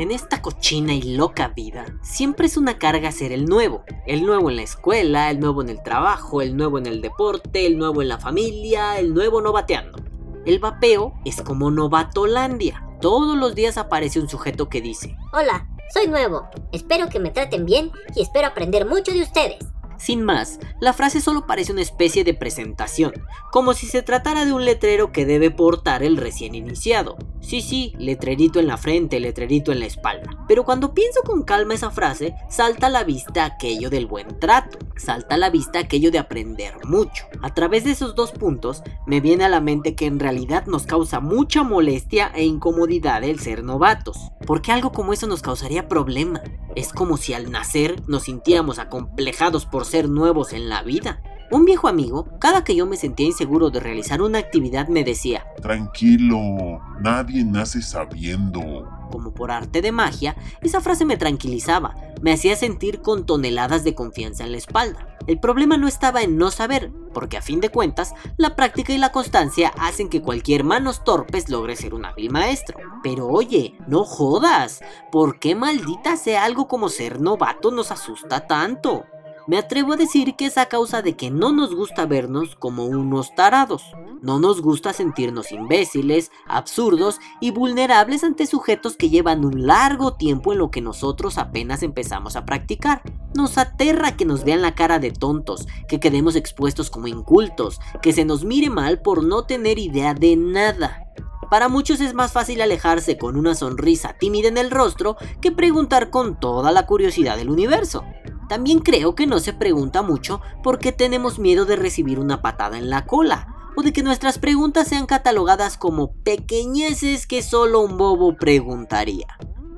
En esta cochina y loca vida, siempre es una carga ser el nuevo. El nuevo en la escuela, el nuevo en el trabajo, el nuevo en el deporte, el nuevo en la familia, el nuevo no bateando. El vapeo es como Novatolandia. Todos los días aparece un sujeto que dice, Hola, soy nuevo. Espero que me traten bien y espero aprender mucho de ustedes. Sin más, la frase solo parece una especie de presentación, como si se tratara de un letrero que debe portar el recién iniciado. Sí, sí, letrerito en la frente, letrerito en la espalda. Pero cuando pienso con calma esa frase, salta a la vista aquello del buen trato, salta a la vista aquello de aprender mucho. A través de esos dos puntos, me viene a la mente que en realidad nos causa mucha molestia e incomodidad el ser novatos, porque algo como eso nos causaría problema. Es como si al nacer nos sintiéramos acomplejados por ser nuevos en la vida. Un viejo amigo, cada que yo me sentía inseguro de realizar una actividad, me decía, Tranquilo, nadie nace sabiendo. como por arte de magia, esa frase me tranquilizaba, me hacía sentir con toneladas de confianza en la espalda. El problema no estaba en no saber, porque a fin de cuentas, la práctica y la constancia hacen que cualquier manos torpes logre ser un hábil maestro. Pero oye, no jodas, ¿por qué maldita sea algo como ser novato nos asusta tanto? Me atrevo a decir que es a causa de que no nos gusta vernos como unos tarados. No nos gusta sentirnos imbéciles, absurdos y vulnerables ante sujetos que llevan un largo tiempo en lo que nosotros apenas empezamos a practicar. Nos aterra que nos vean la cara de tontos, que quedemos expuestos como incultos, que se nos mire mal por no tener idea de nada. Para muchos es más fácil alejarse con una sonrisa tímida en el rostro que preguntar con toda la curiosidad del universo. También creo que no se pregunta mucho porque tenemos miedo de recibir una patada en la cola o de que nuestras preguntas sean catalogadas como pequeñeces que solo un bobo preguntaría.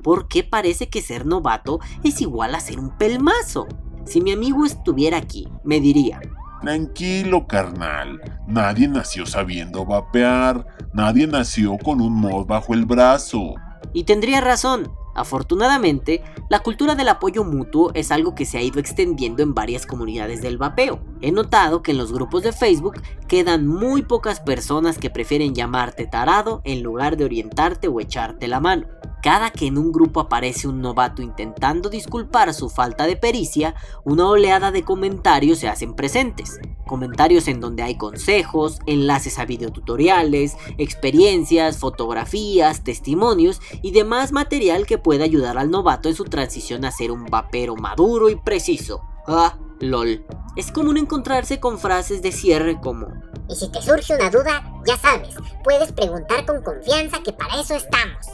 Porque parece que ser novato es igual a ser un pelmazo. Si mi amigo estuviera aquí, me diría, Tranquilo, carnal. Nadie nació sabiendo vapear. Nadie nació con un mod bajo el brazo. Y tendría razón. Afortunadamente, la cultura del apoyo mutuo es algo que se ha ido extendiendo en varias comunidades del vapeo. He notado que en los grupos de Facebook quedan muy pocas personas que prefieren llamarte tarado en lugar de orientarte o echarte la mano. Cada que en un grupo aparece un novato intentando disculpar su falta de pericia, una oleada de comentarios se hacen presentes. Comentarios en donde hay consejos, enlaces a videotutoriales, experiencias, fotografías, testimonios y demás material que puede ayudar al novato en su transición a ser un vapero maduro y preciso. Ah, lol. Es común encontrarse con frases de cierre como Y si te surge una duda, ya sabes, puedes preguntar con confianza que para eso estamos.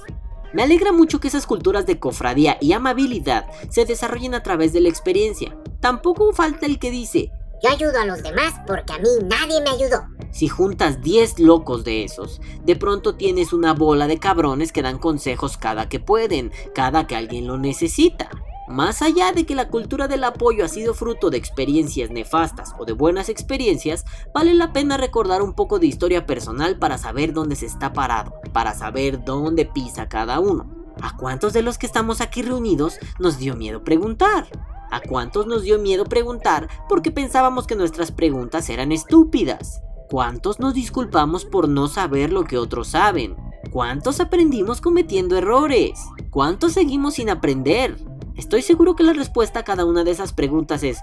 Me alegra mucho que esas culturas de cofradía y amabilidad se desarrollen a través de la experiencia. Tampoco falta el que dice, Yo ayudo a los demás porque a mí nadie me ayudó. si juntas 10 locos de esos, de pronto tienes una bola de cabrones que dan consejos cada que pueden, cada que alguien lo necesita. Más allá de que la cultura del apoyo ha sido fruto de experiencias nefastas o de buenas experiencias, vale la pena recordar un poco de historia personal para saber dónde se está parado, para saber dónde pisa cada uno. ¿A cuántos de los que estamos aquí reunidos nos dio miedo preguntar? ¿A cuántos nos dio miedo preguntar porque pensábamos que nuestras preguntas eran estúpidas? ¿Cuántos nos disculpamos por no saber lo que otros saben? ¿Cuántos aprendimos cometiendo errores? ¿Cuántos seguimos sin aprender? Estoy seguro que la respuesta a cada una de esas preguntas es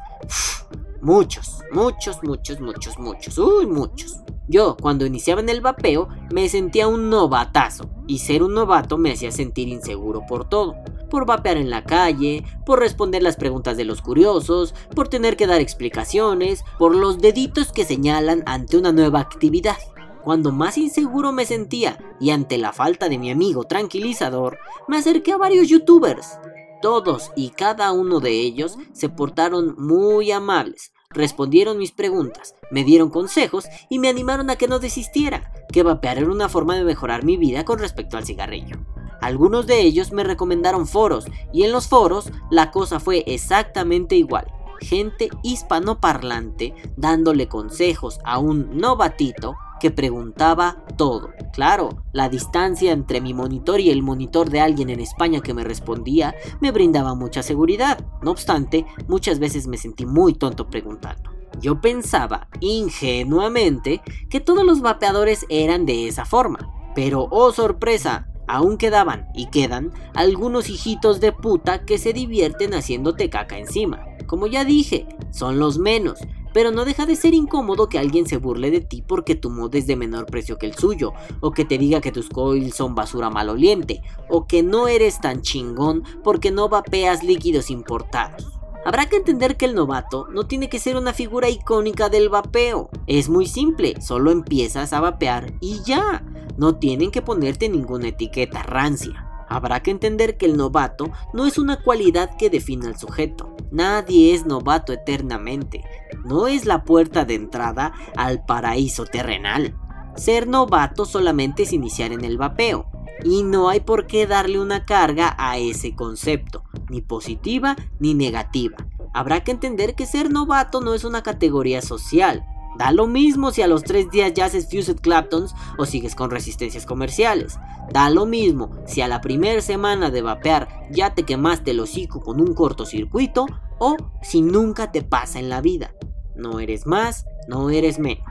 muchos, muchos, muchos, muchos, muchos, uy, muchos. Yo, cuando iniciaba en el vapeo, me sentía un novatazo, y ser un novato me hacía sentir inseguro por todo. Por vapear en la calle, por responder las preguntas de los curiosos, por tener que dar explicaciones, por los deditos que señalan ante una nueva actividad. Cuando más inseguro me sentía y ante la falta de mi amigo tranquilizador, me acerqué a varios youtubers. Todos y cada uno de ellos se portaron muy amables, respondieron mis preguntas, me dieron consejos y me animaron a que no desistiera, que vapear era una forma de mejorar mi vida con respecto al cigarrillo. Algunos de ellos me recomendaron foros y en los foros la cosa fue exactamente igual. Gente hispanoparlante dándole consejos a un novatito que preguntaba todo. Claro, la distancia entre mi monitor y el monitor de alguien en España que me respondía me brindaba mucha seguridad. No obstante, muchas veces me sentí muy tonto preguntando. Yo pensaba, ingenuamente, que todos los vapeadores eran de esa forma. Pero, oh sorpresa, Aún quedaban y quedan algunos hijitos de puta que se divierten haciéndote caca encima. Como ya dije, son los menos, pero no deja de ser incómodo que alguien se burle de ti porque tu mod es de menor precio que el suyo, o que te diga que tus coils son basura maloliente, o que no eres tan chingón porque no vapeas líquidos importados. Habrá que entender que el novato no tiene que ser una figura icónica del vapeo. Es muy simple, solo empiezas a vapear y ya. No tienen que ponerte ninguna etiqueta rancia. Habrá que entender que el novato no es una cualidad que define al sujeto. Nadie es novato eternamente. No es la puerta de entrada al paraíso terrenal. Ser novato solamente es iniciar en el vapeo. Y no hay por qué darle una carga a ese concepto ni positiva ni negativa. Habrá que entender que ser novato no es una categoría social. Da lo mismo si a los tres días ya haces Fused Claptons o sigues con resistencias comerciales. Da lo mismo si a la primera semana de vapear ya te quemaste el hocico con un cortocircuito o si nunca te pasa en la vida. No eres más, no eres menos.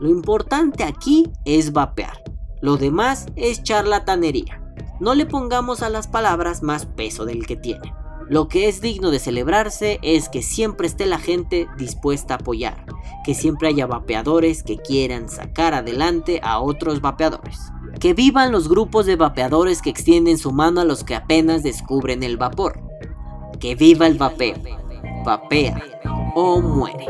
Lo importante aquí es vapear. Lo demás es charlatanería no le pongamos a las palabras más peso del que tienen. Lo que es digno de celebrarse es que siempre esté la gente dispuesta a apoyar, que siempre haya vapeadores que quieran sacar adelante a otros vapeadores. Que vivan los grupos de vapeadores que extienden su mano a los que apenas descubren el vapor. Que viva el vapeo. Vapea o muere.